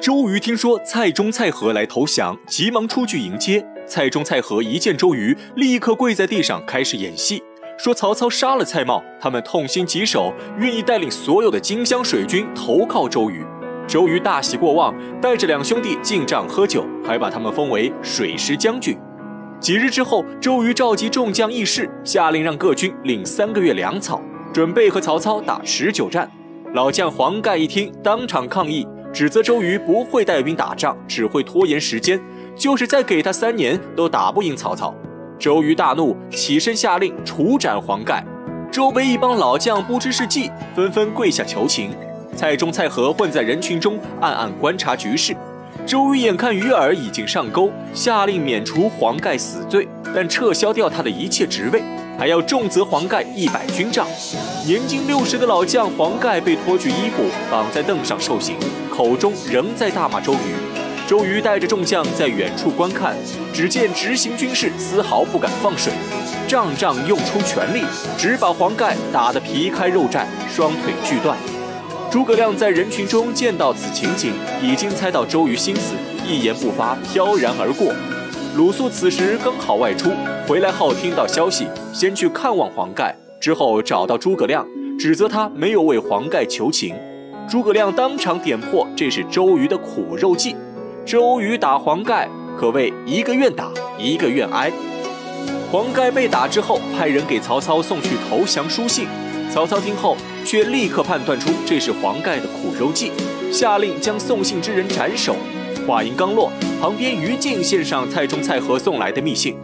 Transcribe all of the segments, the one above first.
周瑜听说蔡中、蔡和来投降，急忙出去迎接。蔡中、蔡和一见周瑜，立刻跪在地上开始演戏，说曹操杀了蔡瑁，他们痛心疾首，愿意带领所有的荆襄水军投靠周瑜。周瑜大喜过望，带着两兄弟进帐喝酒，还把他们封为水师将军。几日之后，周瑜召集众将议事，下令让各军领三个月粮草，准备和曹操打持久战。老将黄盖一听，当场抗议，指责周瑜不会带兵打仗，只会拖延时间，就是再给他三年都打不赢曹操。周瑜大怒，起身下令处斩黄盖。周围一帮老将不知是计，纷纷跪下求情。蔡中、蔡和混在人群中，暗暗观察局势。周瑜眼看鱼饵已经上钩，下令免除黄盖死罪，但撤销掉他的一切职位，还要重责黄盖一百军杖。年近六十的老将黄盖被脱去衣服，绑在凳上受刑，口中仍在大骂周瑜。周瑜带着众将在远处观看，只见执行军士丝毫不敢放水，仗仗用出全力，只把黄盖打得皮开肉绽，双腿锯断。诸葛亮在人群中见到此情景，已经猜到周瑜心思，一言不发，飘然而过。鲁肃此时刚好外出，回来后听到消息，先去看望黄盖，之后找到诸葛亮，指责他没有为黄盖求情。诸葛亮当场点破，这是周瑜的苦肉计。周瑜打黄盖，可谓一个愿打，一个愿挨。黄盖被打之后，派人给曹操送去投降书信。曹操听后，却立刻判断出这是黄盖的苦肉计，下令将送信之人斩首。话音刚落，旁边于禁献上蔡中、蔡和送来的密信。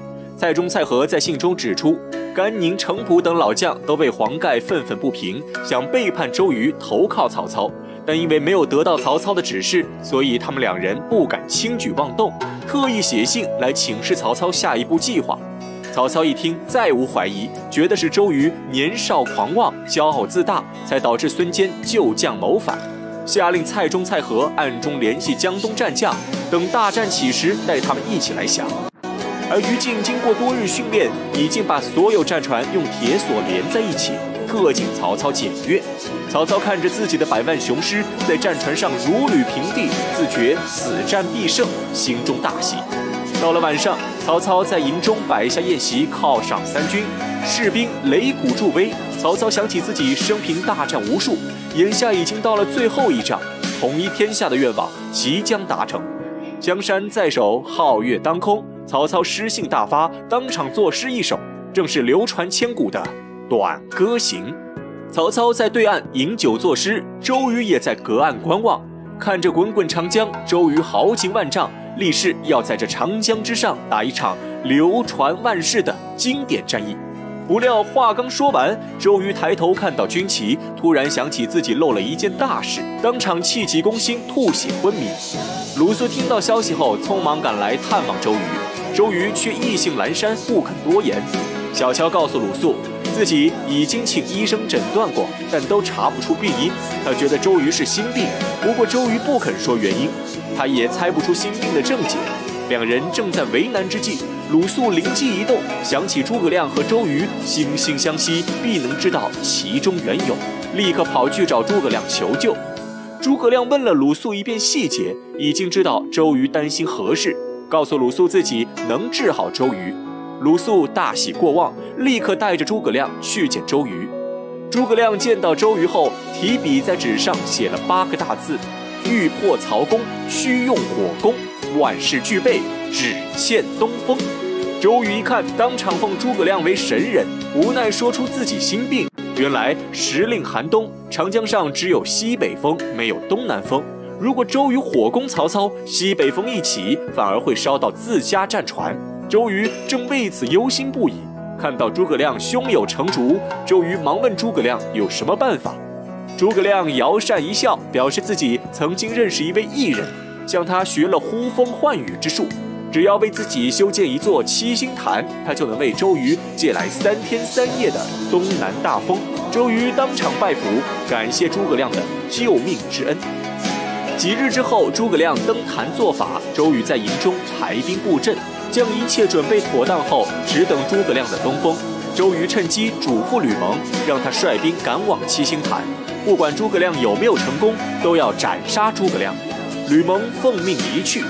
蔡中、蔡和在信中指出，甘宁、程普等老将都为黄盖愤愤不平，想背叛周瑜，投靠曹操，但因为没有得到曹操的指示，所以他们两人不敢轻举妄动，特意写信来请示曹操下一步计划。曹操一听，再无怀疑，觉得是周瑜年少狂妄、骄傲自大，才导致孙坚旧将谋反，下令蔡中、蔡和暗中联系江东战将，等大战起时带他们一起来降。而于禁经过多日训练，已经把所有战船用铁索连在一起，特警曹操检阅。曹操看着自己的百万雄师在战船上如履平地，自觉此战必胜，心中大喜。到了晚上，曹操在营中摆下宴席，犒赏三军士兵，擂鼓助威。曹操想起自己生平大战无数，眼下已经到了最后一仗，统一天下的愿望即将达成。江山在手，皓月当空，曹操诗兴大发，当场作诗一首，正是流传千古的《短歌行》。曹操在对岸饮酒作诗，周瑜也在隔岸观望，看着滚滚长江，周瑜豪情万丈。立誓要在这长江之上打一场流传万世的经典战役。不料话刚说完，周瑜抬头看到军旗，突然想起自己漏了一件大事，当场气急攻心，吐血昏迷。鲁肃听到消息后，匆忙赶来探望周瑜，周瑜却意兴阑珊，不肯多言。小乔告诉鲁肃，自己已经请医生诊断过，但都查不出病因。他觉得周瑜是心病，不过周瑜不肯说原因。他也猜不出心病的症结，两人正在为难之际，鲁肃灵机一动，想起诸葛亮和周瑜惺惺相惜，必能知道其中缘由，立刻跑去找诸葛亮求救。诸葛亮问了鲁肃一遍细节，已经知道周瑜担心何事，告诉鲁肃自己能治好周瑜。鲁肃大喜过望，立刻带着诸葛亮去见周瑜。诸葛亮见到周瑜后，提笔在纸上写了八个大字。欲破曹公，须用火攻。万事俱备，只欠东风。周瑜一看，当场奉诸葛亮为神人，无奈说出自己心病。原来时令寒冬，长江上只有西北风，没有东南风。如果周瑜火攻曹操，西北风一起，反而会烧到自家战船。周瑜正为此忧心不已。看到诸葛亮胸有成竹，周瑜忙问诸葛亮有什么办法。诸葛亮摇扇一笑，表示自己曾经认识一位艺人，向他学了呼风唤雨之术。只要为自己修建一座七星坛，他就能为周瑜借来三天三夜的东南大风。周瑜当场拜服，感谢诸葛亮的救命之恩。几日之后，诸葛亮登坛作法，周瑜在营中排兵布阵，将一切准备妥当后，只等诸葛亮的东风。周瑜趁机嘱咐吕蒙，让他率兵赶往七星坛。不管诸葛亮有没有成功，都要斩杀诸葛亮。吕蒙奉命离去。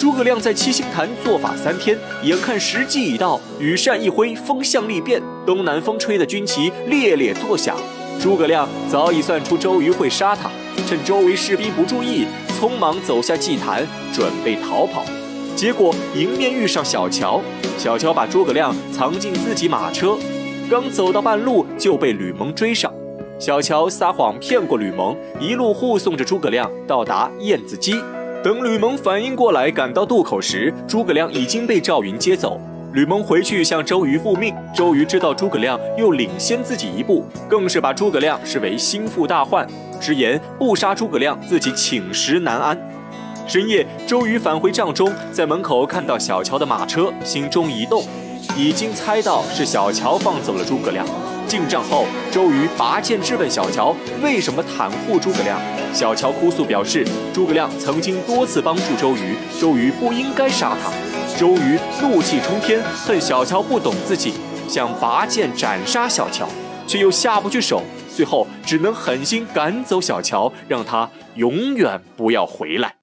诸葛亮在七星坛做法三天，眼看时机已到，羽扇一挥，风向力变，东南风吹得军旗猎猎作响。诸葛亮早已算出周瑜会杀他，趁周围士兵不注意，匆忙走下祭坛，准备逃跑。结果迎面遇上小乔，小乔把诸葛亮藏进自己马车，刚走到半路就被吕蒙追上。小乔撒谎骗过吕蒙，一路护送着诸葛亮到达燕子矶。等吕蒙反应过来，赶到渡口时，诸葛亮已经被赵云接走。吕蒙回去向周瑜复命，周瑜知道诸葛亮又领先自己一步，更是把诸葛亮视为心腹大患，直言不杀诸葛亮，自己寝食难安。深夜，周瑜返回帐中，在门口看到小乔的马车，心中一动，已经猜到是小乔放走了诸葛亮。进帐后，周瑜拔剑质问小乔为什么袒护诸葛亮。小乔哭诉表示，诸葛亮曾经多次帮助周瑜，周瑜不应该杀他。周瑜怒气冲天，恨小乔不懂自己，想拔剑斩杀小乔，却又下不去手，最后只能狠心赶走小乔，让他永远不要回来。